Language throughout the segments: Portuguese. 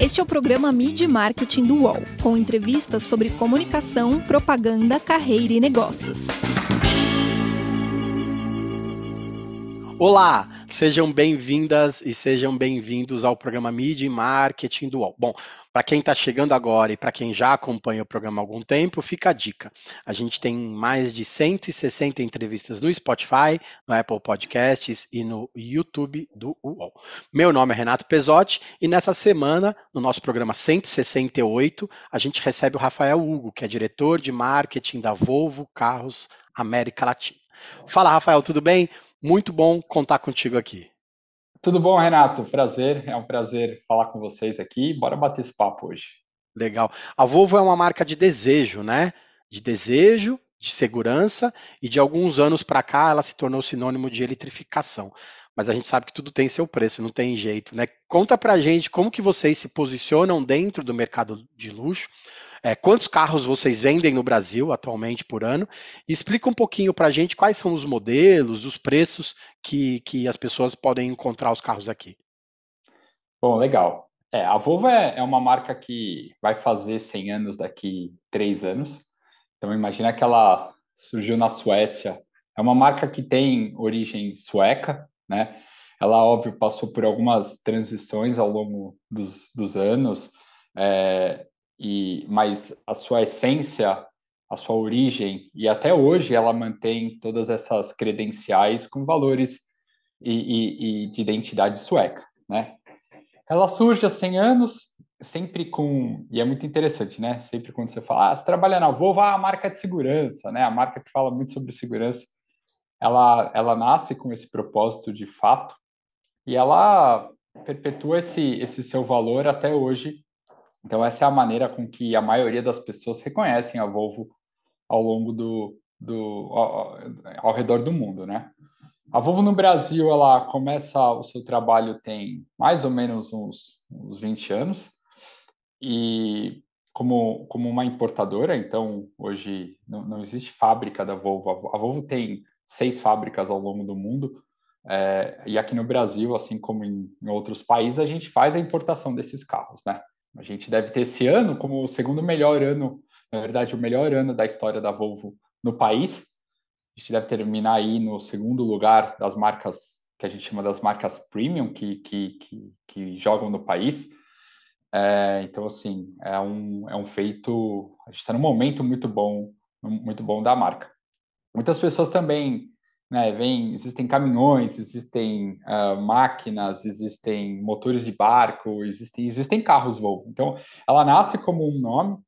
Este é o programa Mid Marketing do UOL, com entrevistas sobre comunicação, propaganda, carreira e negócios. Olá, sejam bem-vindas e sejam bem-vindos ao programa Mid Marketing do UOL. Bom, para quem está chegando agora e para quem já acompanha o programa há algum tempo, fica a dica. A gente tem mais de 160 entrevistas no Spotify, no Apple Podcasts e no YouTube do UOL. Meu nome é Renato Pesotti e nessa semana, no nosso programa 168, a gente recebe o Rafael Hugo, que é diretor de marketing da Volvo Carros América Latina. Fala, Rafael, tudo bem? Muito bom contar contigo aqui. Tudo bom, Renato? Prazer, é um prazer falar com vocês aqui. Bora bater esse papo hoje. Legal. A Volvo é uma marca de desejo, né? De desejo, de segurança e de alguns anos para cá ela se tornou sinônimo de eletrificação. Mas a gente sabe que tudo tem seu preço, não tem jeito, né? Conta pra gente como que vocês se posicionam dentro do mercado de luxo, é, quantos carros vocês vendem no Brasil atualmente por ano? E explica um pouquinho para a gente quais são os modelos, os preços que, que as pessoas podem encontrar os carros aqui. Bom, legal. É, a Volvo é, é uma marca que vai fazer 100 anos daqui três anos. Então, imagina que ela surgiu na Suécia. É uma marca que tem origem sueca, né? Ela, óbvio, passou por algumas transições ao longo dos, dos anos. É, e mas a sua essência, a sua origem e até hoje ela mantém todas essas credenciais com valores e, e, e de identidade sueca, né? Ela surge há 100 anos, sempre com e é muito interessante, né? Sempre quando você fala, ah, você trabalha na Volvo, ah, a marca de segurança, né? A marca que fala muito sobre segurança, ela ela nasce com esse propósito de fato e ela perpetua esse esse seu valor até hoje então, essa é a maneira com que a maioria das pessoas reconhecem a Volvo ao longo do, do ao, ao redor do mundo, né? A Volvo no Brasil, ela começa o seu trabalho tem mais ou menos uns, uns 20 anos e como, como uma importadora, então hoje não, não existe fábrica da Volvo. A Volvo tem seis fábricas ao longo do mundo é, e aqui no Brasil, assim como em, em outros países, a gente faz a importação desses carros, né? A gente deve ter esse ano como o segundo melhor ano, na verdade, o melhor ano da história da Volvo no país. A gente deve terminar aí no segundo lugar das marcas que a gente chama das marcas premium que, que, que, que jogam no país. É, então, assim, é um, é um feito. A gente está num momento muito bom, muito bom da marca. Muitas pessoas também né, vem, existem caminhões, existem uh, máquinas, existem motores de barco, existem, existem carros Volvo. Então, ela nasce como um nome,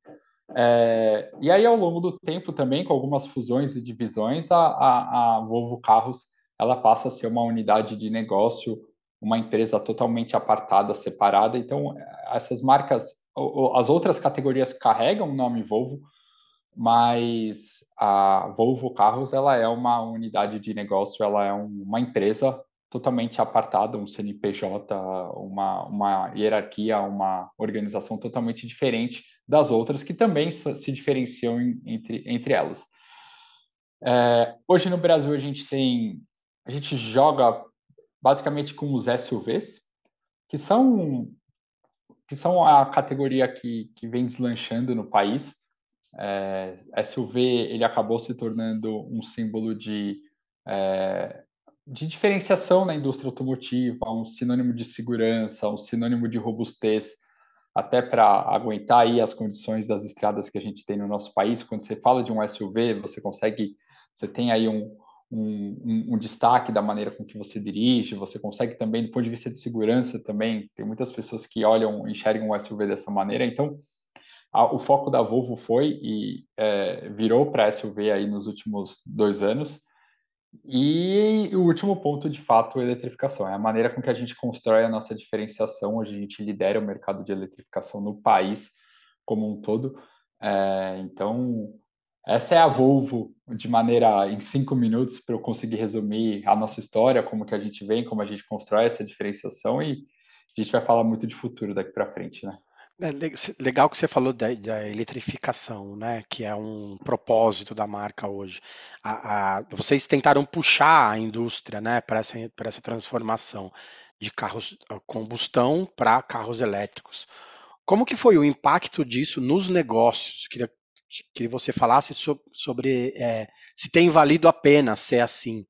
é, e aí ao longo do tempo também, com algumas fusões e divisões, a, a, a Volvo Carros ela passa a ser uma unidade de negócio, uma empresa totalmente apartada, separada. Então, essas marcas, as outras categorias carregam o nome Volvo, mas a Volvo Carros ela é uma unidade de negócio, ela é uma empresa totalmente apartada, um CNPJ, uma, uma hierarquia, uma organização totalmente diferente das outras que também se diferenciam entre, entre elas. É, hoje no Brasil a gente tem, a gente joga basicamente com os SUVs, que são que são a categoria que, que vem deslanchando no país. É, SUV ele acabou se tornando um símbolo de, é, de diferenciação na indústria automotiva, um sinônimo de segurança, um sinônimo de robustez, até para aguentar aí as condições das estradas que a gente tem no nosso país. Quando você fala de um SUV, você consegue, você tem aí um, um, um, um, destaque da maneira com que você dirige, você consegue também, do ponto de vista de segurança também, tem muitas pessoas que olham, enxergam o SUV dessa maneira, então o foco da Volvo foi e é, virou para SUV aí nos últimos dois anos. E o último ponto, de fato, é a eletrificação. É a maneira com que a gente constrói a nossa diferenciação. Hoje a gente lidera o mercado de eletrificação no país como um todo. É, então, essa é a Volvo de maneira em cinco minutos para eu conseguir resumir a nossa história, como que a gente vem, como a gente constrói essa diferenciação e a gente vai falar muito de futuro daqui para frente, né? É legal que você falou da, da, eletrificação, né? Que é um propósito da marca hoje. A, a, vocês tentaram puxar a indústria, né, para essa, essa transformação de carros a combustão para carros elétricos. como que foi o impacto disso nos negócios? Queria que você falasse so, sobre é, se tem valido a pena ser assim.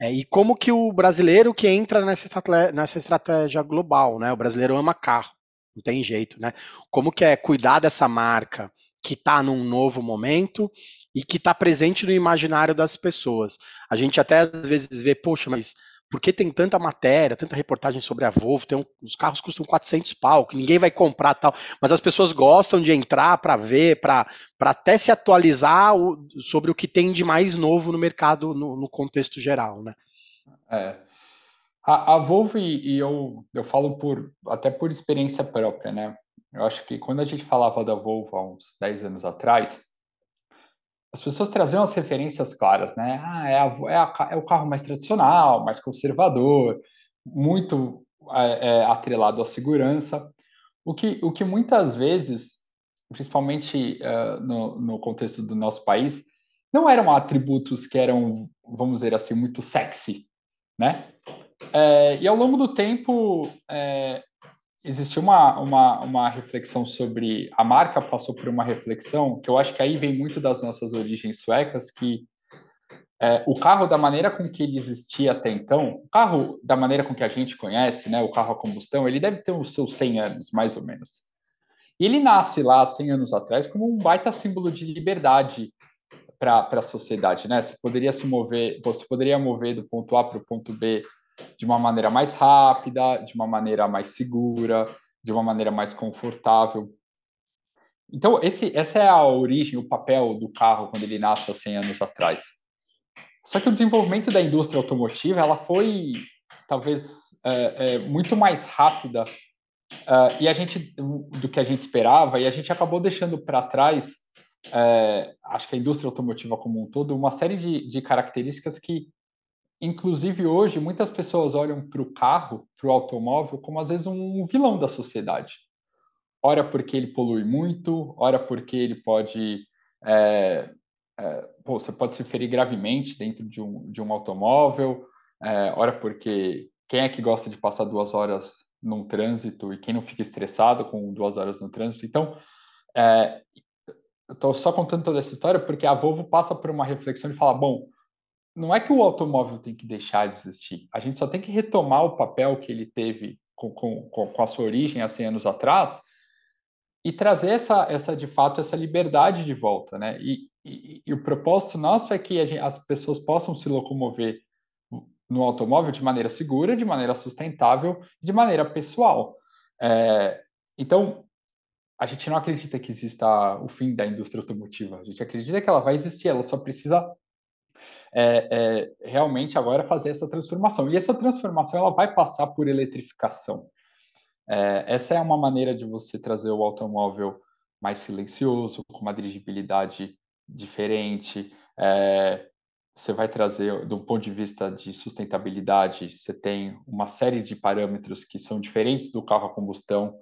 É, e como que o brasileiro que entra nessa nessa estratégia global, né? O brasileiro ama carro, não tem jeito, né? Como que é cuidar dessa marca que está num novo momento e que está presente no imaginário das pessoas. A gente até às vezes vê, poxa, mas por que tem tanta matéria, tanta reportagem sobre a Volvo? Tem um, os carros custam 400 pau, que ninguém vai comprar tal, mas as pessoas gostam de entrar para ver, para até se atualizar o, sobre o que tem de mais novo no mercado no, no contexto geral, né? É. A, a Volvo, e, e eu, eu falo por até por experiência própria, né? Eu acho que quando a gente falava da Volvo há uns 10 anos atrás, as pessoas traziam as referências claras, né? Ah, é, a, é, a, é o carro mais tradicional, mais conservador, muito é, é, atrelado à segurança, o que, o que muitas vezes, principalmente uh, no, no contexto do nosso país, não eram atributos que eram, vamos dizer assim, muito sexy, né? É, e ao longo do tempo, é, existiu uma, uma, uma reflexão sobre. A marca passou por uma reflexão que eu acho que aí vem muito das nossas origens suecas, que é, o carro, da maneira com que ele existia até então, o carro, da maneira com que a gente conhece, né, o carro a combustão, ele deve ter os seus 100 anos, mais ou menos. E ele nasce lá 100 anos atrás como um baita símbolo de liberdade para a sociedade, né? Você poderia se mover, você poderia mover do ponto A para o ponto B de uma maneira mais rápida, de uma maneira mais segura, de uma maneira mais confortável. Então, esse, essa é a origem, o papel do carro quando ele nasce há 100 anos atrás. Só que o desenvolvimento da indústria automotiva ela foi talvez é, é, muito mais rápida uh, e a gente do que a gente esperava e a gente acabou deixando para trás é, acho que a indústria automotiva como um todo uma série de, de características que Inclusive, hoje, muitas pessoas olham para o carro, para o automóvel, como às vezes um vilão da sociedade. Ora porque ele polui muito, ora porque ele pode. É, é, pô, você pode se ferir gravemente dentro de um, de um automóvel, é, ora porque quem é que gosta de passar duas horas num trânsito e quem não fica estressado com duas horas no trânsito? Então, é, eu estou só contando toda essa história porque a Volvo passa por uma reflexão de falar: bom, não é que o automóvel tem que deixar de existir, a gente só tem que retomar o papel que ele teve com, com, com a sua origem há 100 anos atrás e trazer essa, essa de fato, essa liberdade de volta, né? E, e, e o propósito nosso é que gente, as pessoas possam se locomover no automóvel de maneira segura, de maneira sustentável, de maneira pessoal. É, então, a gente não acredita que exista o fim da indústria automotiva. A gente acredita que ela vai existir, ela só precisa é, é, realmente agora fazer essa transformação. E essa transformação ela vai passar por eletrificação. É, essa é uma maneira de você trazer o automóvel mais silencioso, com uma dirigibilidade diferente. É, você vai trazer, do ponto de vista de sustentabilidade, você tem uma série de parâmetros que são diferentes do carro a combustão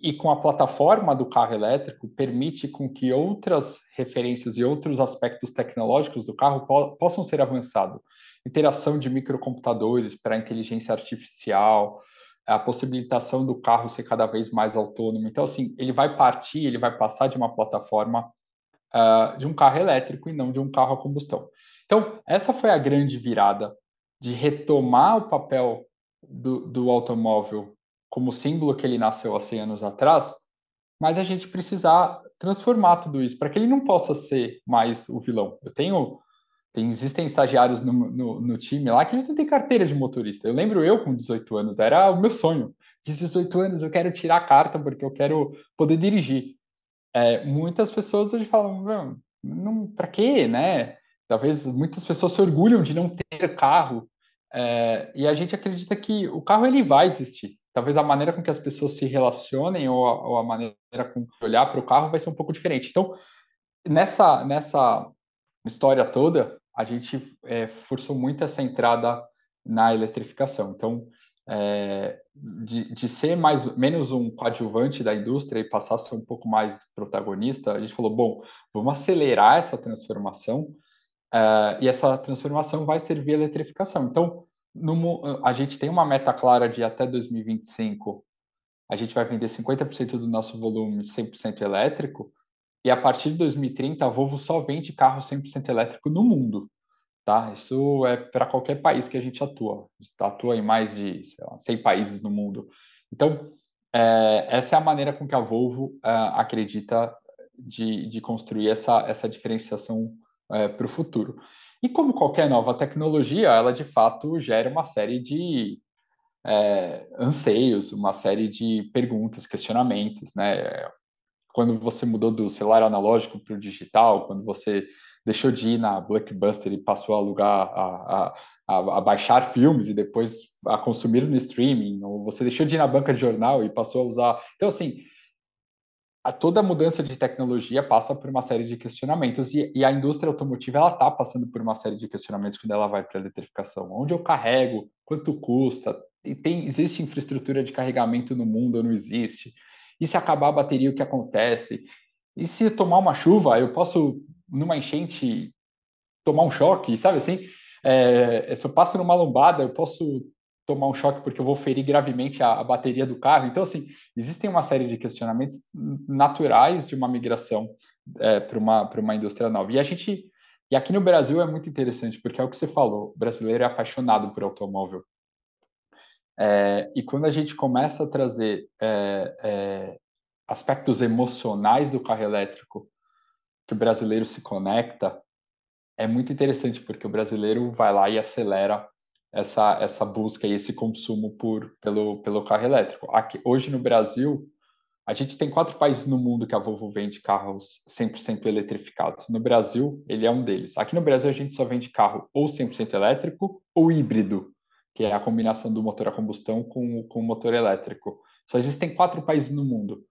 e com a plataforma do carro elétrico permite com que outras referências e outros aspectos tecnológicos do carro po possam ser avançados. Interação de microcomputadores para inteligência artificial, a possibilitação do carro ser cada vez mais autônomo. Então, assim, ele vai partir, ele vai passar de uma plataforma uh, de um carro elétrico e não de um carro a combustão. Então, essa foi a grande virada de retomar o papel do, do automóvel como símbolo que ele nasceu há 100 anos atrás, mas a gente precisa transformar tudo isso para que ele não possa ser mais o vilão. Eu tenho, tem, existem estagiários no, no, no, time lá que eles não têm carteira de motorista. Eu lembro eu com 18 anos, era o meu sonho. Fiz 18 anos, eu quero tirar a carta porque eu quero poder dirigir. É, muitas pessoas hoje falam, não, para quê, né? Talvez muitas pessoas se orgulham de não ter carro. É, e a gente acredita que o carro ele vai existir talvez a maneira com que as pessoas se relacionem ou a, ou a maneira com que olhar para o carro vai ser um pouco diferente. Então, nessa, nessa história toda, a gente é, forçou muito essa entrada na eletrificação. Então, é, de, de, ser mais menos um coadjuvante da indústria e passar a ser um pouco mais protagonista, a gente falou, bom, vamos acelerar essa transformação uh, e essa transformação vai servir a eletrificação. Então, no, a gente tem uma meta clara de até 2025 a gente vai vender 50% do nosso volume 100% elétrico, e a partir de 2030 a Volvo só vende carro 100% elétrico no mundo. Tá? Isso é para qualquer país que a gente atua. A gente atua em mais de lá, 100 países no mundo. Então, é, essa é a maneira com que a Volvo é, acredita de, de, construir essa, essa diferenciação é, para o futuro. E como qualquer nova tecnologia, ela de fato gera uma série de é, anseios, uma série de perguntas, questionamentos, né? Quando você mudou do celular analógico para o digital, quando você deixou de ir na Blockbuster e passou a alugar, a, a, a, baixar filmes e depois a consumir no streaming, ou você deixou de ir na banca de jornal e passou a usar. Então, assim, a, toda mudança de tecnologia passa por uma série de questionamentos e, e a indústria automotiva ela está passando por uma série de questionamentos quando ela vai para a eletrificação. Onde eu carrego? Quanto custa? E tem, existe infraestrutura de carregamento no mundo ou não existe? E se acabar a bateria, o que acontece? E se tomar uma chuva, eu posso numa enchente tomar um choque, sabe assim? É, se eu passo numa lombada, eu posso tomar um choque porque eu vou ferir gravemente a, a, bateria do carro. Então, assim, existem uma série de questionamentos naturais de uma migração é, para uma, uma indústria nova. E a gente, e aqui no Brasil é muito interessante, porque é o que você falou, o brasileiro é apaixonado por automóvel. É, e quando a gente começa a trazer é, é aspectos emocionais do carro elétrico que o brasileiro se conecta é muito interessante, porque o brasileiro vai lá e acelera essa, essa busca e esse consumo por, pelo, pelo carro elétrico. Aqui, hoje no Brasil, a gente tem quatro países no mundo que a Volvo vende carros 100% eletrificados. No Brasil, ele é um deles. Aqui no Brasil, a gente só vende carro ou 100% elétrico ou híbrido, que é a combinação do motor a combustão com, com o motor elétrico. Só existem quatro países no mundo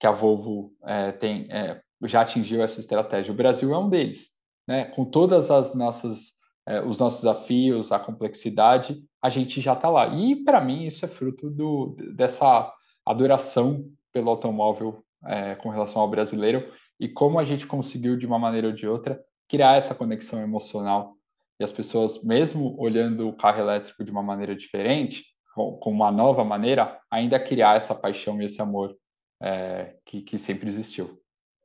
que a Volvo é, tem, é, já atingiu essa estratégia. O Brasil é um deles, né? Com todas as nossas é, os nossos desafios, a complexidade, a gente já está lá. E para mim isso é fruto do, dessa adoração pelo automóvel é, com relação ao brasileiro e como a gente conseguiu de uma maneira ou de outra criar essa conexão emocional e as pessoas, mesmo olhando o carro elétrico de uma maneira diferente, com, uma nova maneira, ainda criar essa paixão e esse amor é, que, que sempre existiu.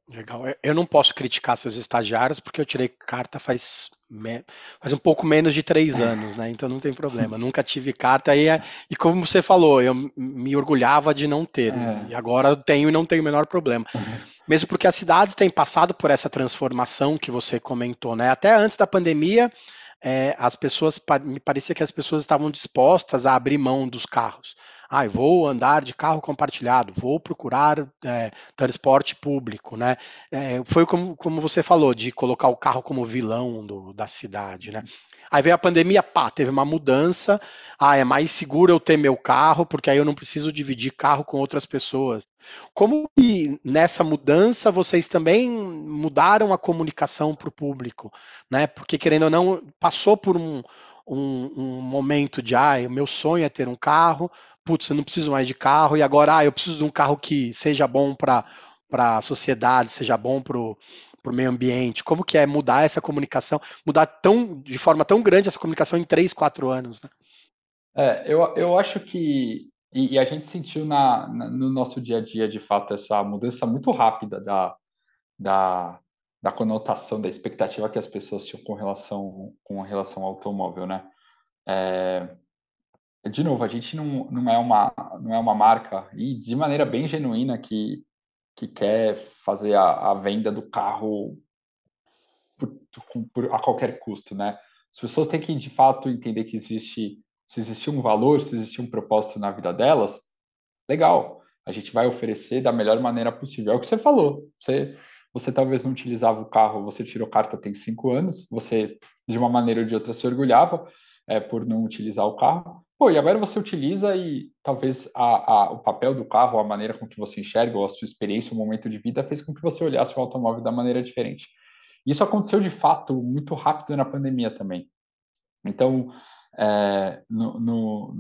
Legal. Eu não posso criticar seus estagiários porque eu tirei carta faz, me... faz um pouco menos de três anos, né? Então não tem problema. Nunca tive carta e, e como você falou, eu me orgulhava de não ter. É. E agora eu tenho e não tenho o menor problema. Mesmo porque as cidades têm passado por essa transformação que você comentou, né? Até antes da pandemia, é, as pessoas me parecia que as pessoas estavam dispostas a abrir mão dos carros ah, vou andar de carro compartilhado, vou procurar é, transporte público, né? É, foi como, como você falou, de colocar o carro como vilão do, da cidade, né? Aí veio a pandemia, pá, teve uma mudança. Ah, é mais seguro eu ter meu carro, porque aí eu não preciso dividir carro com outras pessoas. Como que nessa mudança vocês também mudaram a comunicação para o público, né? Porque querendo ou não, passou por um, um, um momento de, ah, o meu sonho é ter um carro, putz, eu não preciso mais de carro, e agora, ah, eu preciso de um carro que seja bom para a sociedade, seja bom para o meio ambiente. Como que é mudar essa comunicação, mudar tão, de forma tão grande essa comunicação em três, quatro anos, né? É, eu, eu acho que, e, e a gente sentiu na, na, no nosso dia a dia, de fato, essa mudança muito rápida da, da, da conotação, da expectativa que as pessoas tinham com relação, com relação ao automóvel, né? É, de novo, a gente não, não, é uma, não é uma marca, e de maneira bem genuína, que, que quer fazer a, a venda do carro por, por, a qualquer custo, né? As pessoas têm que, de fato, entender que existe, se um valor, se existe um propósito na vida delas, legal, a gente vai oferecer da melhor maneira possível. É o que você falou, você, você talvez não utilizava o carro, você tirou carta tem cinco anos, você, de uma maneira ou de outra, se orgulhava é, por não utilizar o carro, Pô, e agora você utiliza e talvez a, a, o papel do carro, a maneira com que você enxerga, ou a sua experiência, o momento de vida, fez com que você olhasse o automóvel da maneira diferente. Isso aconteceu de fato muito rápido na pandemia também. Então, é, no, no,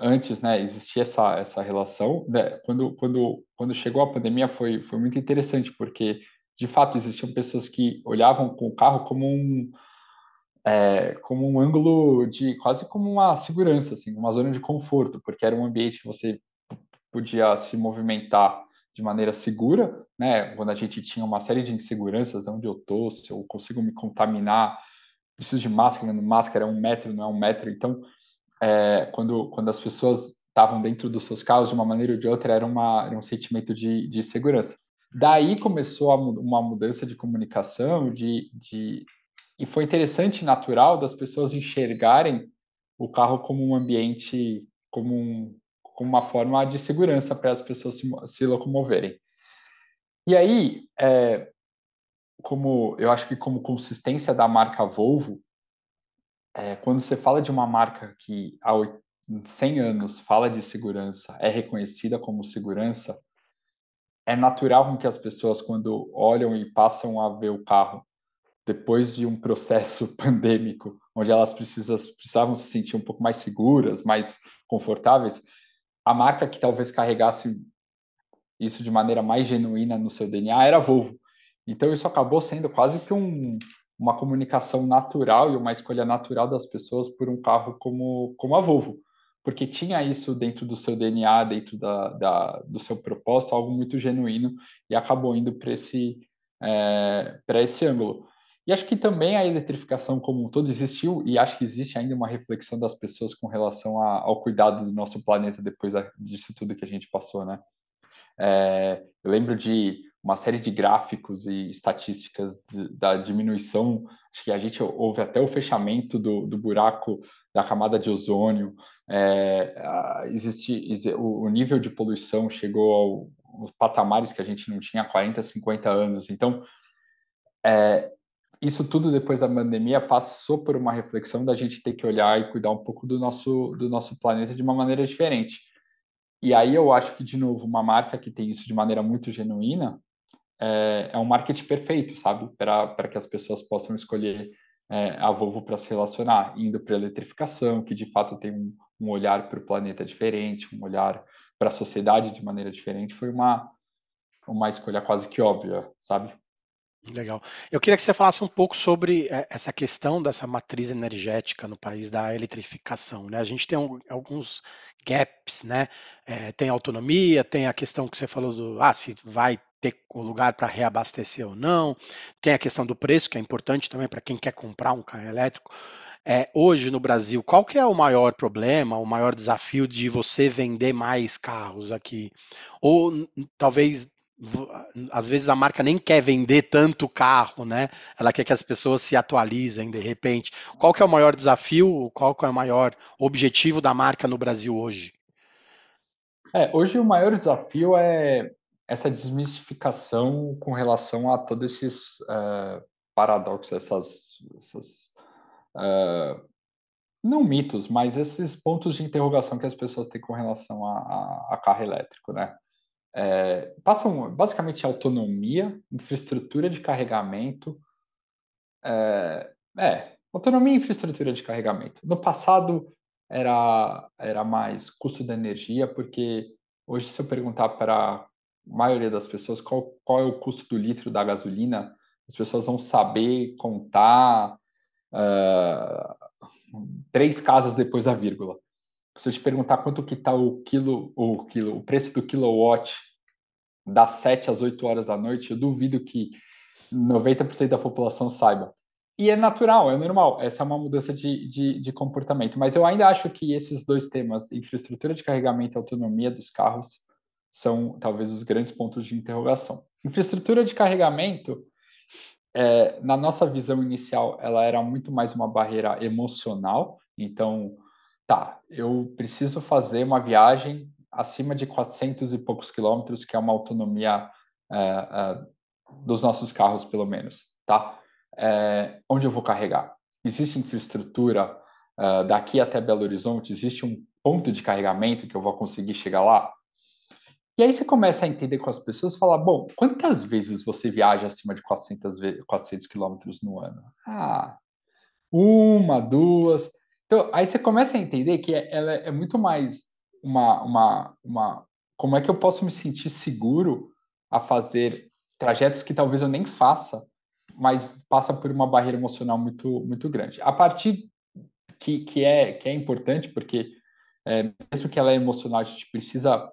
antes, né, existia essa, essa relação. Né, quando, quando, quando chegou a pandemia foi, foi muito interessante, porque de fato existiam pessoas que olhavam com o carro como um é, como um ângulo de quase como uma segurança, assim, uma zona de conforto, porque era um ambiente que você podia se movimentar de maneira segura, né? Quando a gente tinha uma série de inseguranças, onde eu tô, se eu consigo me contaminar, preciso de máscara, máscara é um metro, não é um metro. Então, é, quando, quando as pessoas estavam dentro dos seus carros, de uma maneira ou de outra, era, uma, era um sentimento de, de segurança. Daí começou a, uma mudança de comunicação, de, de, e foi interessante e natural das pessoas enxergarem o carro como um ambiente, como, um, como uma forma de segurança para as pessoas se, se locomoverem. E aí, é, como eu acho que como consistência da marca Volvo, é, quando você fala de uma marca que há 100 anos fala de segurança, é reconhecida como segurança, é natural que as pessoas, quando olham e passam a ver o carro depois de um processo pandêmico, onde elas precisam, precisavam se sentir um pouco mais seguras, mais confortáveis, a marca que talvez carregasse isso de maneira mais genuína no seu DNA era a Volvo. Então isso acabou sendo quase que um, uma comunicação natural e uma escolha natural das pessoas por um carro como, como a Volvo, porque tinha isso dentro do seu DNA, dentro da, da do seu propósito, algo muito genuíno e acabou indo para esse, é, esse ângulo. E acho que também a eletrificação como um todo existiu, e acho que existe ainda uma reflexão das pessoas com relação a, ao cuidado do nosso planeta depois da, disso tudo que a gente passou, né? É, eu lembro de uma série de gráficos e estatísticas de, da diminuição, acho que a gente houve até o fechamento do, do buraco da camada de ozônio, é, existe, o, nível de poluição chegou ao, aos patamares que a gente não tinha há 40, 50 anos, então é, isso tudo depois da pandemia passou por uma reflexão da gente ter que olhar e cuidar um pouco do nosso, do nosso planeta de uma maneira diferente. E aí eu acho que, de novo, uma marca que tem isso de maneira muito genuína é, é um marketing perfeito, sabe? Para que as pessoas possam escolher é, a Volvo para se relacionar, indo para a eletrificação, que de fato tem um, um olhar para o planeta diferente, um olhar para a sociedade de maneira diferente, foi uma, uma escolha quase que óbvia, sabe? Legal. Eu queria que você falasse um pouco sobre eh, essa questão dessa matriz energética no país da eletrificação. Né? A gente tem um, alguns gaps, né? É, tem autonomia, tem a questão que você falou do ah, se vai ter o lugar para reabastecer ou não, tem a questão do preço, que é importante também para quem quer comprar um carro elétrico. É, hoje no Brasil, qual que é o maior problema, o maior desafio de você vender mais carros aqui? Ou talvez às vezes a marca nem quer vender tanto carro, né? Ela quer que as pessoas se atualizem de repente. Qual que é o maior desafio? Qual que é o maior objetivo da marca no Brasil hoje? É, hoje o maior desafio é essa desmistificação com relação a todos esses uh, paradoxos, essas, essas uh, não mitos, mas esses pontos de interrogação que as pessoas têm com relação a, a, a carro elétrico, né? É, passam basicamente autonomia, infraestrutura de carregamento, é, é, autonomia e infraestrutura de carregamento. No passado era, era mais custo da energia, porque hoje se eu perguntar para a maioria das pessoas qual, qual é o custo do litro da gasolina, as pessoas vão saber contar uh, três casas depois da vírgula se eu te perguntar quanto que está o quilo, o quilo, o preço do kilowatt das 7 às 8 horas da noite, eu duvido que 90% da população saiba. E é natural, é normal, essa é uma mudança de, de, de, comportamento. Mas eu ainda acho que esses dois temas, infraestrutura de carregamento e autonomia dos carros, são talvez os grandes pontos de interrogação. Infraestrutura de carregamento, é, na nossa visão inicial, ela era muito mais uma barreira emocional. Então, tá, eu preciso fazer uma viagem acima de 400 e poucos quilômetros, que é uma autonomia é, é, dos nossos carros, pelo menos, tá? É, onde eu vou carregar? Existe infraestrutura daqui até Belo Horizonte? Existe um ponto de carregamento que eu vou conseguir chegar lá? E aí você começa a entender com as pessoas, falar, bom, quantas vezes você viaja acima de 400, 400 quilômetros no ano? Ah, uma, duas. Então, aí você começa a entender que é, ela é muito mais uma, uma, uma. Como é que eu posso me sentir seguro a fazer trajetos que talvez eu nem faça, mas passa por uma barreira emocional muito, muito grande. A partir que, que, é, que é importante, porque é, mesmo que ela é emocional, a gente precisa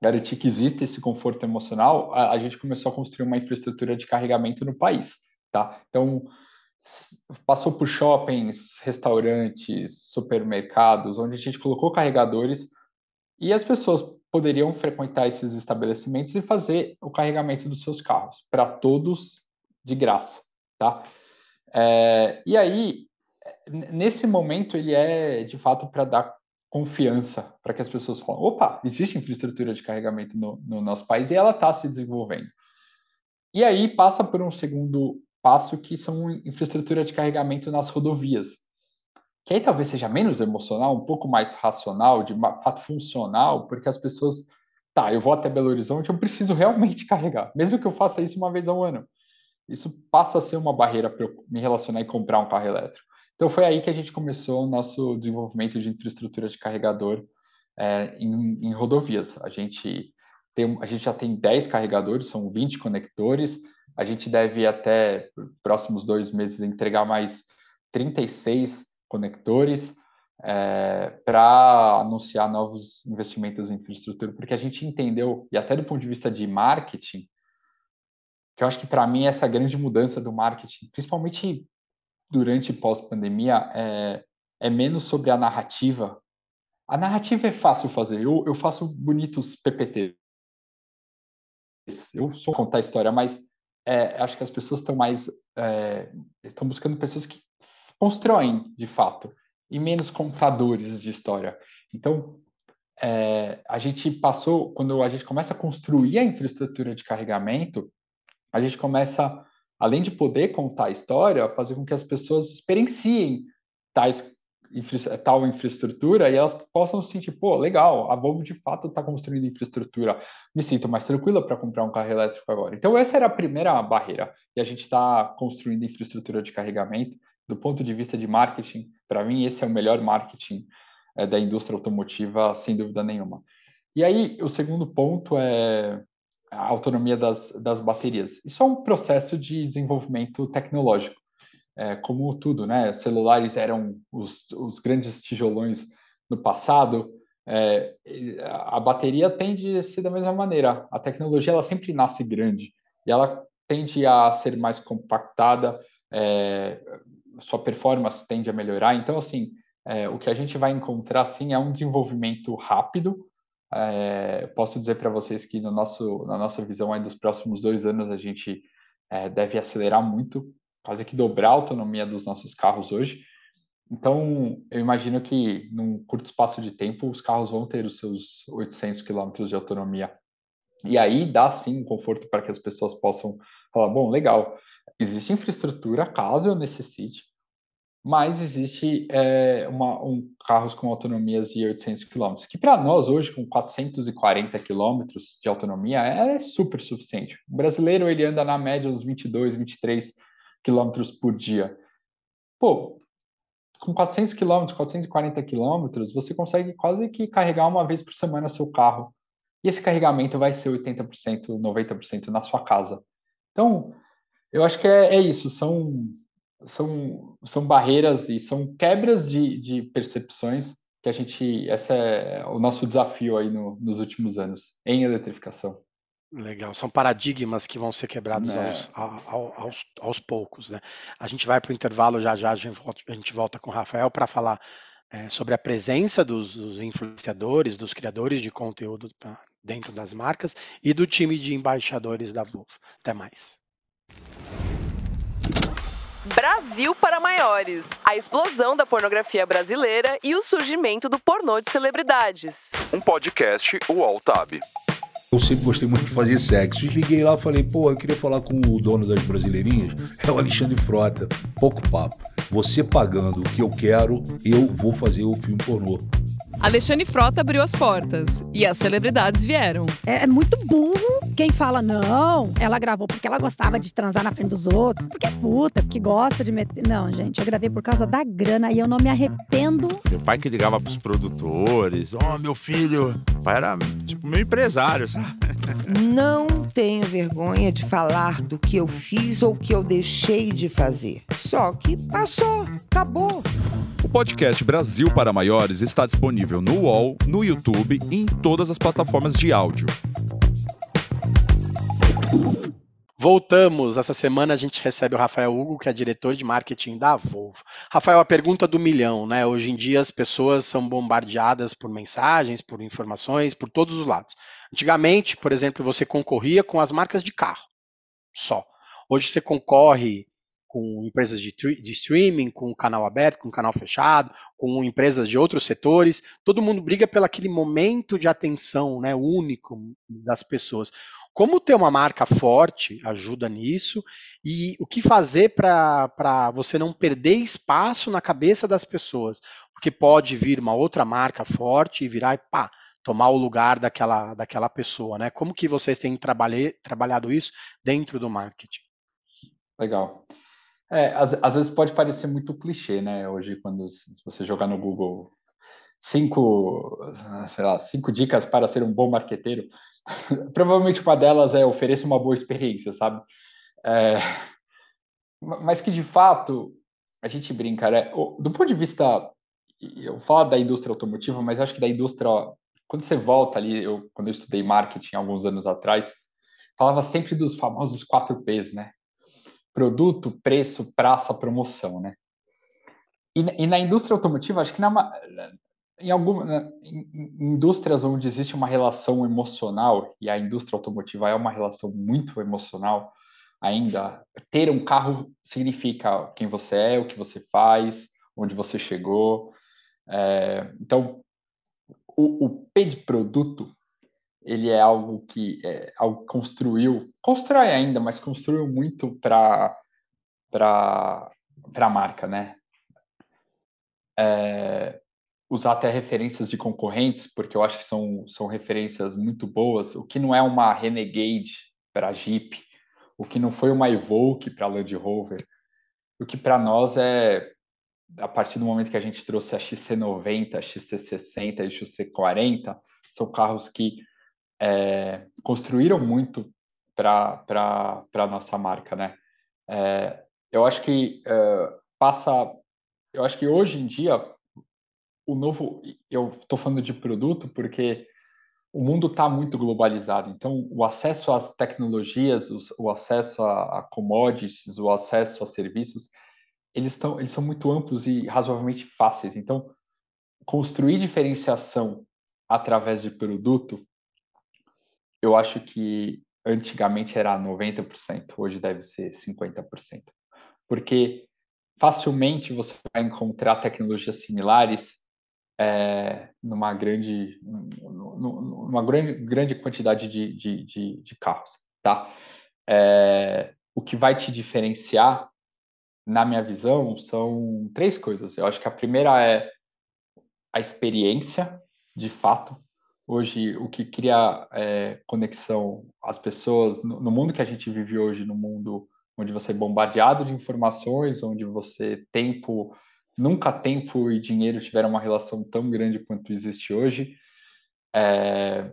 garantir que exista esse conforto emocional, a, a gente começou a construir uma infraestrutura de carregamento no país, tá? Então, passou por shoppings, restaurantes, supermercados, onde a gente colocou carregadores e as pessoas poderiam frequentar esses estabelecimentos e fazer o carregamento dos seus carros para todos de graça, tá? É, e aí, nesse momento, ele é de fato para dar confiança para que as pessoas falem: opa, existe infraestrutura de carregamento no, no nosso país e ela está se desenvolvendo. E aí passa por um segundo passo que são infraestrutura de carregamento nas rodovias, que aí talvez seja menos emocional, um pouco mais racional, de fato funcional, porque as pessoas, tá, eu vou até Belo Horizonte, eu preciso realmente carregar, mesmo que eu faça isso uma vez ao ano. Isso passa a ser uma barreira para eu me relacionar e comprar um carro elétrico. Então foi aí que a gente começou o nosso desenvolvimento de infraestrutura de carregador é, em, em, rodovias. A gente, tem, a gente já tem 10 carregadores, são 20 conectores, a gente deve até próximos dois meses entregar mais 36 conectores é, para anunciar novos investimentos em infraestrutura, porque a gente entendeu, e até do ponto de vista de marketing, que eu acho que para mim essa grande mudança do marketing, principalmente durante pós-pandemia é, é, menos sobre a narrativa. A narrativa é fácil fazer. Eu, eu faço bonitos PPT. Eu sou contar a história, mas é, acho que as pessoas estão mais é, estão buscando pessoas que constroem de fato e menos contadores de história. Então é, a gente passou quando a gente começa a construir a infraestrutura de carregamento, a gente começa além de poder contar a história, fazer com que as pessoas experienciem tais, infra, tal infraestrutura e elas possam se sentir, pô, legal, a Volvo de fato está construindo infraestrutura, me sinto mais tranquila para comprar um carro elétrico agora. Então, essa era a primeira barreira, e a gente está construindo infraestrutura de carregamento. Do ponto de vista de marketing, para mim, esse é o melhor marketing é, da indústria automotiva, sem dúvida nenhuma. E aí, o segundo ponto é a autonomia das, das baterias. Isso é um processo de desenvolvimento tecnológico. É, como tudo, né? Celulares eram os, os grandes tijolões no passado. É, a bateria tende a ser da mesma maneira. A tecnologia ela sempre nasce grande e ela tende a ser mais compactada. É, sua performance tende a melhorar. Então, assim, é, o que a gente vai encontrar, sim, é um desenvolvimento rápido, é, posso dizer para vocês que no nosso, na nossa visão aí dos próximos dois anos a gente é, deve acelerar muito, quase que dobrar a autonomia dos nossos carros hoje. Então, eu imagino que num curto espaço de tempo os carros vão ter os seus 800 quilômetros de autonomia. E aí dá sim um conforto para que as pessoas possam falar: bom, legal, existe infraestrutura caso eu necessite, mas existe é, uma, um carros com autonomias de 800 km, que para nós hoje, com 440 km de autonomia, é super suficiente. O brasileiro ele anda na média uns 22, 23 km por dia. Pô, com 400 km, 440 km, você consegue quase que carregar uma vez por semana seu carro. E esse carregamento vai ser 80%, 90% na sua casa. Então, eu acho que é, é isso, são são, são barreiras e são quebras de, de percepções que a gente, esse é o nosso desafio aí no, nos últimos anos em eletrificação. Legal, são paradigmas que vão ser quebrados é. aos, aos, aos, poucos. Né? A gente vai para o intervalo já já, a gente volta, a gente volta com o Rafael para falar é, sobre a presença dos, dos, influenciadores, dos criadores de conteúdo dentro das marcas e do time de embaixadores da Volvo. Até mais. Brasil para maiores. A explosão da pornografia brasileira e o surgimento do pornô de celebridades. Um podcast UOL Tab. Eu sempre gostei muito de fazer sexo. Liguei lá e falei, pô, eu queria falar com o dono das brasileirinhas. É o Alexandre Frota. Pouco papo. Você pagando o que eu quero, eu vou fazer o filme pornô. Alexandre Frota abriu as portas e as celebridades vieram. É, é, muito burro quem fala, não, ela gravou porque ela gostava de transar na frente dos outros, porque é puta, porque gosta de meter. Não, gente, eu gravei por causa da grana e eu não me arrependo. Meu pai que ligava pros produtores, ó, oh, meu filho. O pai era, tipo, meu empresário, sabe? Não tenho vergonha de falar do que eu fiz ou que eu deixei de fazer. Só que passou, acabou. O podcast Brasil para Maiores está disponível no UOL, no YouTube e em todas as plataformas de áudio. Voltamos. Essa semana a gente recebe o Rafael Hugo, que é diretor de marketing da Volvo. Rafael, a pergunta do milhão, né? Hoje em dia as pessoas são bombardeadas por mensagens, por informações, por todos os lados. Antigamente, por exemplo, você concorria com as marcas de carro, só. Hoje você concorre com empresas de, de streaming, com canal aberto, com canal fechado, com empresas de outros setores. Todo mundo briga pelo aquele momento de atenção, né, único das pessoas. Como ter uma marca forte ajuda nisso e o que fazer para você não perder espaço na cabeça das pessoas, porque pode vir uma outra marca forte e virar e pá, tomar o lugar daquela, daquela pessoa, né? Como que vocês têm trabalhado isso dentro do marketing? Legal. É, às, às, vezes pode parecer muito clichê, né? Hoje, quando você jogar no Google cinco, sei lá, cinco dicas para ser um bom marqueteiro, Provavelmente uma delas é oferecer uma boa experiência, sabe? É, mas que de fato a gente brinca, né? Do ponto de vista, eu falo da indústria automotiva, mas acho que da indústria, quando você volta ali, eu quando eu estudei marketing alguns anos atrás, falava sempre dos famosos quatro P's, né? Produto, preço, praça, promoção, né? E, e na indústria automotiva, acho que na, em algumas né, indústrias onde existe uma relação emocional e a indústria automotiva é uma relação muito emocional ainda ter um carro significa quem você é o que você faz onde você chegou é, então o, o, P de produto ele é algo que é, algo construiu constrói ainda mas construiu muito para para a marca né é, usar até referências de concorrentes, porque eu acho que são, são referências muito boas. O que não é uma Renegade para Jeep, o que não foi uma Evoque para Land Rover, o que para nós é, a partir do momento que a gente trouxe a XC90, a XC60 e a XC40, são carros que é, construíram muito para a nossa marca, né? É, eu acho que é, passa, eu acho que hoje em dia o novo, eu estou falando de produto porque o mundo está muito globalizado, então o acesso às tecnologias, o acesso a, a commodities, o acesso a serviços, eles, estão, eles são muito amplos e razoavelmente fáceis. Então, construir diferenciação através de produto, eu acho que antigamente era 90%, hoje deve ser 50%. Porque facilmente você vai encontrar tecnologias similares é, numa grande numa grande, grande quantidade de, de, de, de carros, tá? É, o que vai te diferenciar, na minha visão, são três coisas. Eu acho que a primeira é a experiência, de fato. Hoje, o que cria é, conexão às pessoas, no, no mundo que a gente vive hoje, no mundo onde você é bombardeado de informações, onde você tempo nunca tempo e dinheiro tiveram uma relação tão grande quanto existe hoje. É,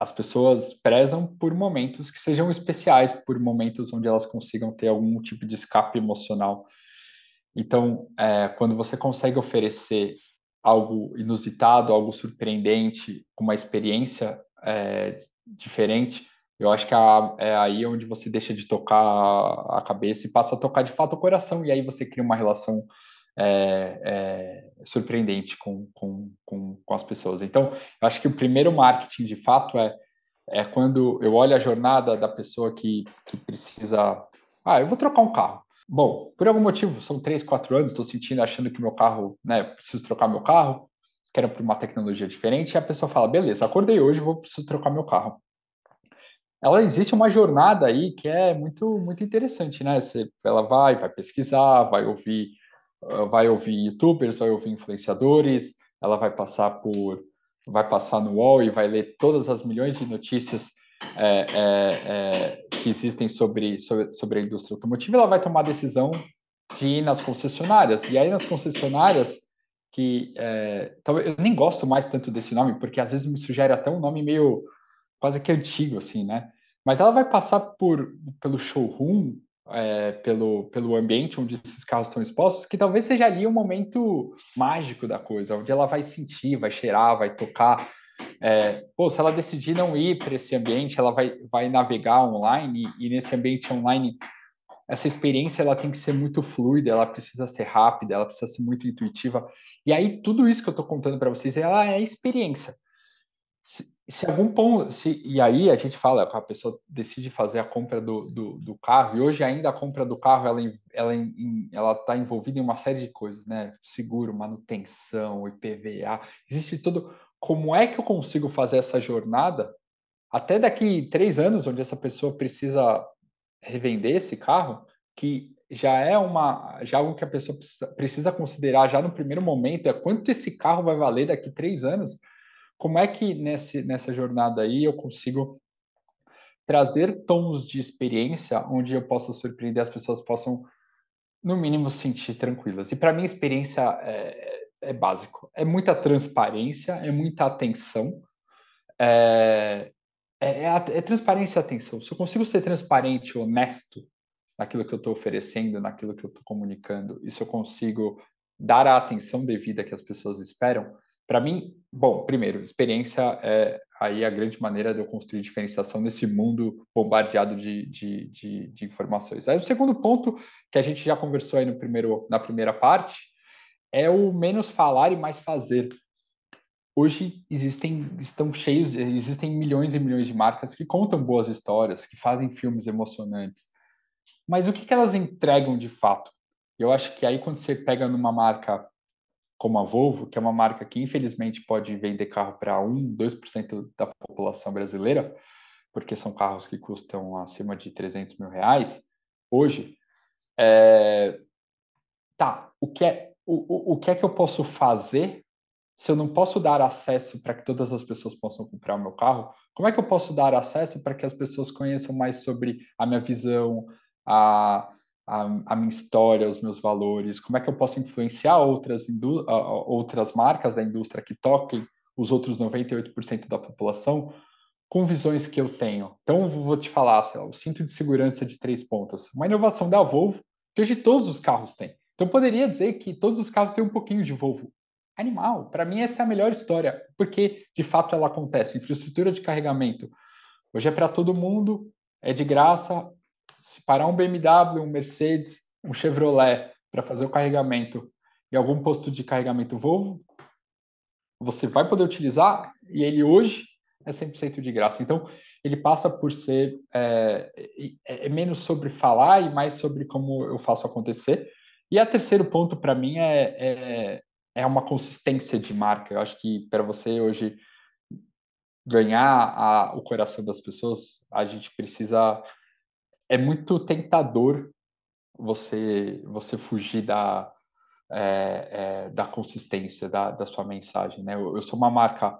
as pessoas prezam por momentos que sejam especiais, por momentos onde elas consigam ter algum tipo de escape emocional. Então, é, quando você consegue oferecer algo inusitado, algo surpreendente, uma experiência é, diferente, eu acho que é, aí onde você deixa de tocar a cabeça e passa a tocar de fato o coração, e aí você cria uma relação é, é, surpreendente com, com, com, com, as pessoas. Então, eu acho que o primeiro marketing, de fato, é, é quando eu olho a jornada da pessoa que, que precisa. Ah, eu vou trocar um carro. Bom, por algum motivo, são três, quatro anos, estou sentindo, achando que meu carro, né, preciso trocar meu carro, quero para uma tecnologia diferente, e a pessoa fala, beleza, acordei hoje, vou preciso trocar meu carro. Ela existe uma jornada aí que é muito muito interessante, né? Você, ela vai, vai pesquisar, vai ouvir vai ouvir youtubers, vai ouvir influenciadores, ela vai passar por, vai passar no UOL e vai ler todas as milhões de notícias é, é, é, que existem sobre, sobre, sobre a indústria automotiva, ela vai tomar a decisão de ir nas concessionárias. E aí nas concessionárias, que é, eu nem gosto mais tanto desse nome, porque às vezes me sugere até um nome meio quase que antigo, assim, né? Mas ela vai passar por, pelo showroom, é, pelo, pelo ambiente onde esses carros estão expostos, que talvez seja ali o um momento mágico da coisa, onde ela vai sentir, vai cheirar, vai tocar. É, pô, se ela decidir não ir para esse ambiente, ela vai, vai navegar online e, nesse ambiente online essa experiência ela tem que ser muito fluida, ela precisa ser rápida, ela precisa ser muito intuitiva. E aí tudo isso que eu estou contando para vocês, ela é experiência. Se, se, algum ponto, se, e aí a gente fala, a pessoa decide fazer a compra do, do, do carro, e hoje ainda a compra do carro ela ela ela está envolvida em uma série de coisas, né? Seguro, manutenção, IPVA, existe tudo. Como é que eu consigo fazer essa jornada até daqui três anos, onde essa pessoa precisa revender esse carro, que já é uma já algo que a pessoa precisa, considerar já no primeiro momento é quanto esse carro vai valer daqui três anos. Como é que nesse, nessa jornada aí eu consigo trazer tons de experiência onde eu possa surpreender as pessoas possam no mínimo se sentir tranquilas. E para mim experiência é, é, básico, é muita transparência, é muita atenção, é, é, é, é transparência e atenção. Se eu consigo ser transparente, honesto naquilo que eu estou oferecendo, naquilo que eu estou comunicando, e se eu consigo dar a atenção devida que as pessoas esperam, para mim, bom, primeiro, experiência é aí a grande maneira de eu construir diferenciação nesse mundo bombardeado de, de, de, de informações. Aí o segundo ponto que a gente já conversou aí no primeiro, na primeira parte é o menos falar e mais fazer. Hoje existem estão cheios existem milhões e milhões de marcas que contam boas histórias que fazem filmes emocionantes. Mas o que, que elas entregam de fato? Eu acho que aí quando você pega numa marca como a Volvo que é uma marca que infelizmente pode vender carro para 1, 2% da população brasileira porque são carros que custam acima de 300 mil reais hoje é... tá o que é o, o, que é que eu posso fazer se eu não posso dar acesso para que todas as pessoas possam comprar o meu carro, como é que eu posso dar acesso para que as pessoas conheçam mais sobre a minha visão, a, a, a minha história, os meus valores? Como é que eu posso influenciar outras, outras marcas da indústria que toquem os outros 98% da população com visões que eu tenho? Então, vou te falar, lá, o cinto de segurança de três pontas, uma inovação da Volvo, que hoje todos os carros têm. Então, poderia dizer que todos os carros têm um pouquinho de Volvo animal. Para mim, essa é a melhor história, porque de fato ela acontece. Infraestrutura de carregamento. Hoje é para todo mundo, é de graça. Se parar um BMW, um Mercedes, um Chevrolet para fazer o carregamento e algum posto de carregamento Volvo, você vai poder utilizar e ele hoje é 100% de graça. Então, ele passa por ser é, é, é, menos sobre falar e mais sobre como eu faço acontecer. E a terceiro ponto para mim é, é, é uma consistência de marca. Eu acho que para você hoje ganhar a, o coração das pessoas, a gente precisa. É muito tentador você você fugir da é, é, da consistência da, da sua mensagem, né? Eu, eu, sou uma marca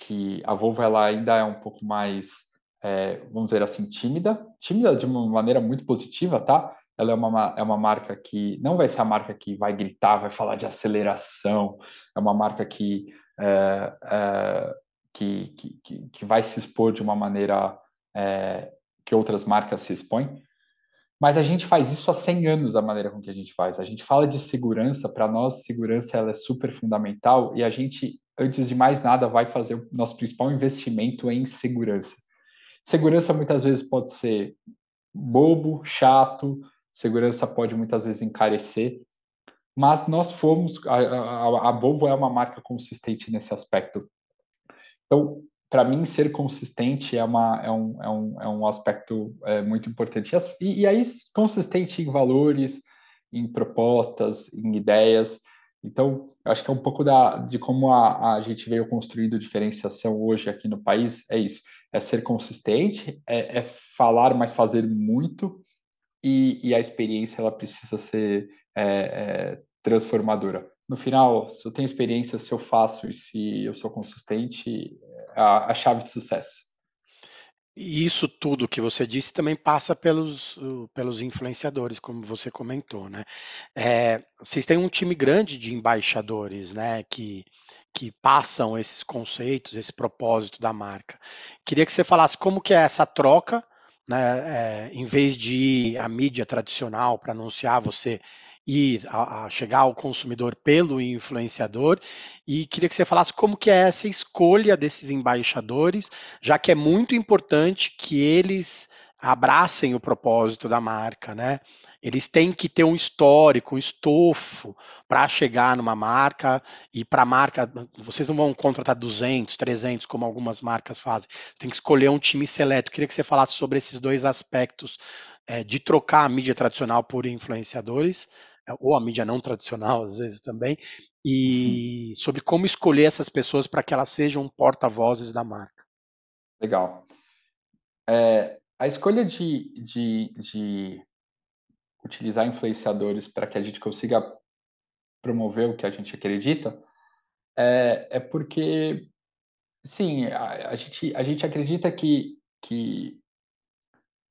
que a Volvo ela ainda é um pouco mais, é, vamos dizer assim, tímida, tímida de uma maneira muito positiva, tá? Ela é uma, é uma marca que não vai ser a marca que vai gritar, vai falar de aceleração, é uma marca que, é, é, que, que, que, vai se expor de uma maneira é, que outras marcas se expõem. Mas a gente faz isso há 100 anos da maneira com que a gente faz. A gente fala de segurança, para nós, segurança ela é super fundamental e a gente, antes de mais nada, vai fazer o nosso principal investimento em segurança. Segurança muitas vezes pode ser bobo, chato, segurança pode muitas vezes encarecer, mas nós fomos, a, a, a Volvo é uma marca consistente nesse aspecto. Então, para mim, ser consistente é, uma, é, um, é, um, é um aspecto é, muito importante. E, e aí, consistente em valores, em propostas, em ideias. Então, acho que é um pouco da, de como a, a gente veio construindo diferenciação hoje aqui no país. É isso: é ser consistente, é, é falar, mas fazer muito, e, e a experiência ela precisa ser é, é, transformadora. No final, se eu tenho experiência, se eu faço e se eu sou consistente, a, a chave de sucesso. Isso tudo que você disse também passa pelos, pelos influenciadores, como você comentou, né? É, vocês têm um time grande de embaixadores, né? Que, que passam esses conceitos, esse propósito da marca. Queria que você falasse como que é essa troca, né, é, em vez de a mídia tradicional para anunciar, você ir a, a, chegar ao consumidor pelo influenciador e queria que você falasse como que é essa escolha desses embaixadores, já que é muito importante que eles abracem o propósito da marca, né? Eles têm que ter um histórico, um estofo para chegar numa marca e para a marca, vocês não vão contratar 200, 300 como algumas marcas fazem. Você tem que escolher um time seleto. Queria que você falasse sobre esses dois aspectos é, de trocar a mídia tradicional por influenciadores é, ou a mídia não tradicional às vezes também e sobre como escolher essas pessoas para que elas sejam porta-vozes da marca. Legal. É, a escolha de, de, de utilizar influenciadores para que a gente consiga promover o que a gente acredita é, é porque, sim, a, a, gente, a gente acredita que, que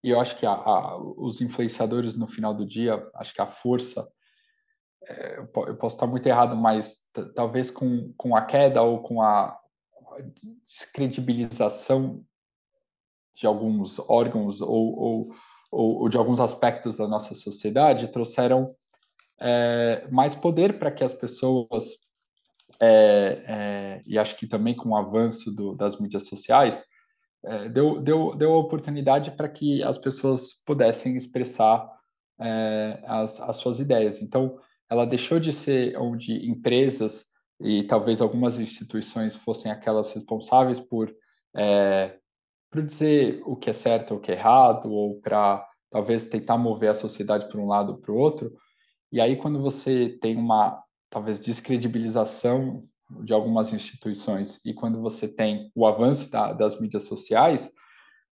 e eu acho que a, a, os influenciadores, no final do dia, acho que a força, é, eu, posso estar muito errado, mas talvez com, com a queda ou com a descredibilização de alguns órgãos ou, ou, ou, ou de alguns aspectos da nossa sociedade trouxeram é, mais poder para que as pessoas, é, é, e acho que também com o avanço do, das mídias sociais, é, deu, deu, deu a oportunidade para que as pessoas pudessem expressar é, as, as suas ideias. Então, ela deixou de ser onde empresas e talvez algumas instituições fossem aquelas responsáveis por é, para dizer o que é certo ou o que é errado, ou para talvez tentar mover a sociedade para um lado ou para o outro. E aí, quando você tem uma, talvez, descredibilização de algumas instituições e quando você tem o avanço da, das mídias sociais,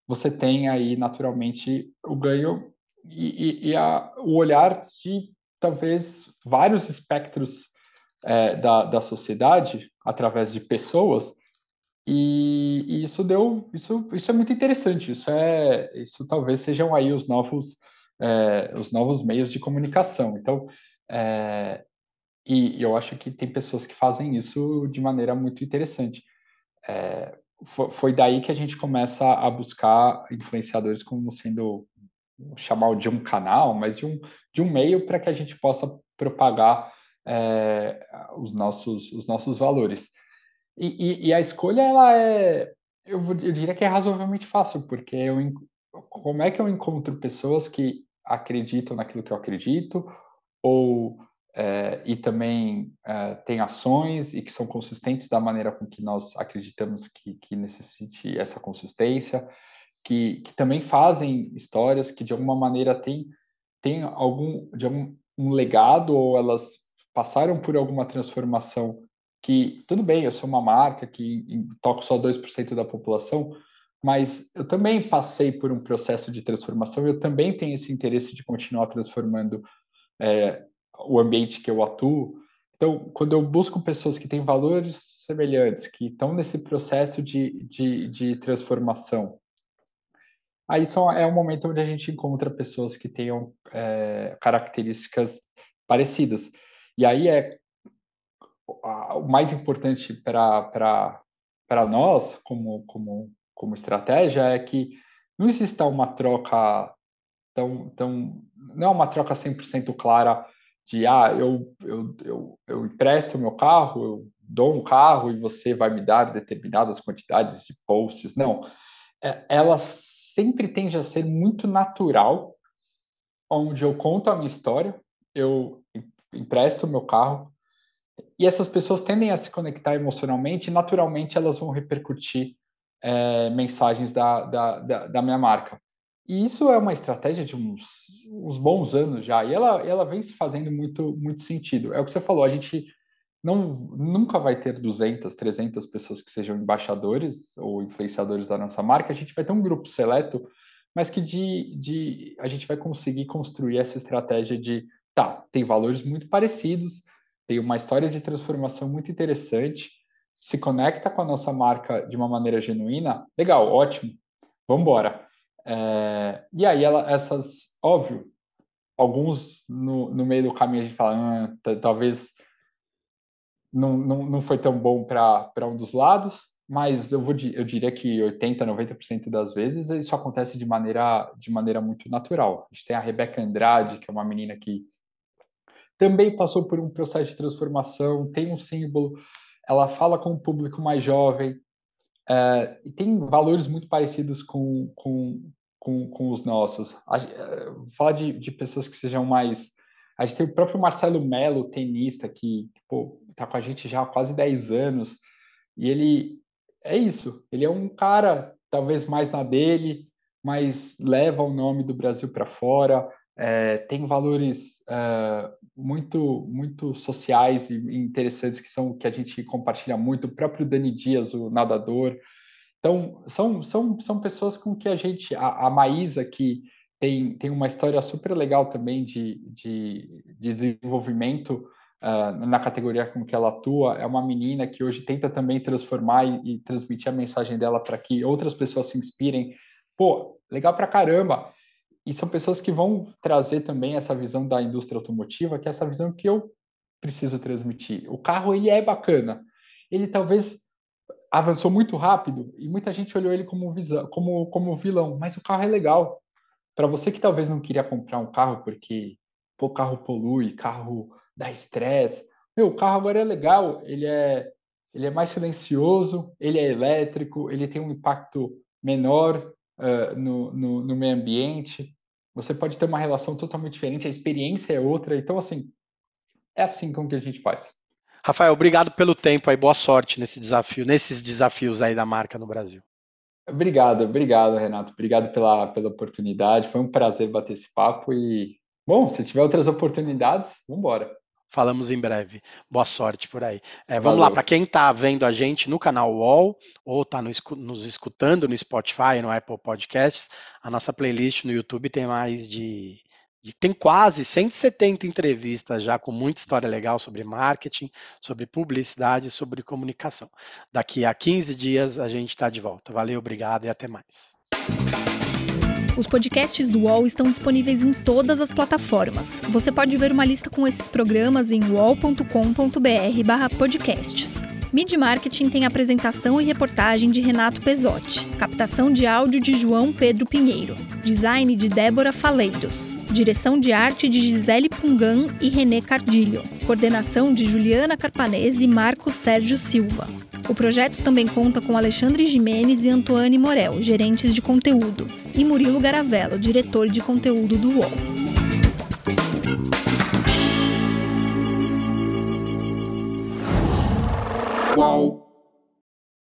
você tem aí, naturalmente, o ganho e, e, e a, o olhar de, talvez, vários espectros é, da, da sociedade, através de pessoas, e, isso deu, isso, isso é muito interessante. Isso é, isso talvez sejam aí os novos, é, os novos meios de comunicação. Então, é, e eu acho que tem pessoas que fazem isso de maneira muito interessante. É, foi, foi, daí que a gente começa a buscar influenciadores como sendo chamar de um canal, mas de um, de um meio para que a gente possa propagar é, os nossos os nossos valores. E, e, e, a escolha, ela é, eu, eu, diria que é razoavelmente fácil, porque eu, como é que eu encontro pessoas que acreditam naquilo que eu acredito, ou é, e também é, têm ações e que são consistentes da maneira com que nós acreditamos que, que necessite essa consistência, que, que também fazem histórias que de alguma maneira têm, têm algum, de algum um legado ou elas passaram por alguma transformação que tudo bem, eu sou uma marca que toco só 2% da população, mas eu também passei por um processo de transformação, eu também tenho esse interesse de continuar transformando é, o ambiente que eu atuo. Então, quando eu busco pessoas que têm valores semelhantes, que estão nesse processo de, de, de transformação, aí só é um momento onde a gente encontra pessoas que tenham é, características parecidas. E aí é o mais importante para nós, como, como, como estratégia, é que não exista uma troca tão. tão não é uma troca 100% clara de, ah, eu, eu, eu, eu empresto meu carro, eu dou um carro e você vai me dar determinadas quantidades de posts. Não. É, ela sempre tende a ser muito natural, onde eu conto a minha história, eu empresto meu carro, e essas pessoas tendem a se conectar emocionalmente e naturalmente elas vão repercutir é, mensagens da, da, da, da, minha marca. E isso é uma estratégia de uns, uns bons anos já, e ela, ela vem se fazendo muito, muito sentido. É o que você falou, a gente não, nunca vai ter 200, 300 pessoas que sejam embaixadores ou influenciadores da nossa marca, a gente vai ter um grupo seleto, mas que de, de, a gente vai conseguir construir essa estratégia de, tá, tem valores muito parecidos, tem uma história de transformação muito interessante, se conecta com a nossa marca de uma maneira genuína, legal, ótimo, vamos embora. É, e aí, ela, essas, óbvio, alguns no, no meio do caminho a gente fala, ah, talvez não, não, não foi tão bom para um dos lados, mas eu, vou, eu diria que 80, 90% das vezes isso acontece de maneira, de maneira muito natural. A gente tem a Rebeca Andrade, que é uma menina que também passou por um processo de transformação, tem um símbolo, ela fala com um público mais jovem, é, e tem valores muito parecidos com, com, com, com os nossos. A, é, falar de, de pessoas que sejam mais. A gente tem o próprio Marcelo Melo, tenista, que está com a gente já há quase 10 anos, e ele é isso. Ele é um cara, talvez mais na dele, mas leva o nome do Brasil para fora, é, tem valores é, muito muito sociais e interessantes que são que a gente compartilha muito. O próprio Dani Dias, o nadador. Então, são, são, são pessoas com que a gente. A, a Maísa, que tem, tem uma história super legal também de, de, de desenvolvimento uh, na categoria com que ela atua, é uma menina que hoje tenta também transformar e, e transmitir a mensagem dela para que outras pessoas se inspirem. Pô, legal pra caramba! E são pessoas que vão trazer também essa visão da indústria automotiva, que é essa visão que eu preciso transmitir. O carro ele é bacana. Ele talvez avançou muito rápido e muita gente olhou ele como, visão, como, como vilão, mas o carro é legal. Para você que talvez não queria comprar um carro porque o carro polui, carro dá estresse, meu, o carro agora é legal, ele é ele é mais silencioso, ele é elétrico, ele tem um impacto menor uh, no, no, no meio ambiente você pode ter uma relação totalmente diferente, a experiência é outra. Então, assim, é assim com que a gente faz. Rafael, obrigado pelo tempo aí, boa sorte nesse desafio, nesses desafios aí da marca no Brasil. Obrigado, obrigado, Renato. Obrigado pela, pela oportunidade. Foi um prazer bater esse papo e, bom, se tiver outras oportunidades, vamos embora. Falamos em breve. Boa sorte por aí. É, vamos Valeu. lá, para quem está vendo a gente no canal UOL ou está no, nos escutando no Spotify, no Apple Podcasts, a nossa playlist no YouTube tem mais de, de, Tem quase 170 entrevistas já com muita história legal sobre marketing, sobre publicidade, sobre comunicação. Daqui a 15 dias a gente está de volta. Valeu, obrigado e até mais. Os podcasts do UOL estão disponíveis em todas as plataformas. Você pode ver uma lista com esses programas em uol.com.br/podcasts. Mid Marketing tem apresentação e reportagem de Renato Pesotti, captação de áudio de João Pedro Pinheiro, design de Débora Faleiros, direção de arte de Gisele Pungan e René Cardilho, coordenação de Juliana Carpanese e Marcos Sérgio Silva. O projeto também conta com Alexandre Jimenez e Antoine Morel, gerentes de conteúdo, e Murilo Garavello, diretor de conteúdo do UOL. UOL.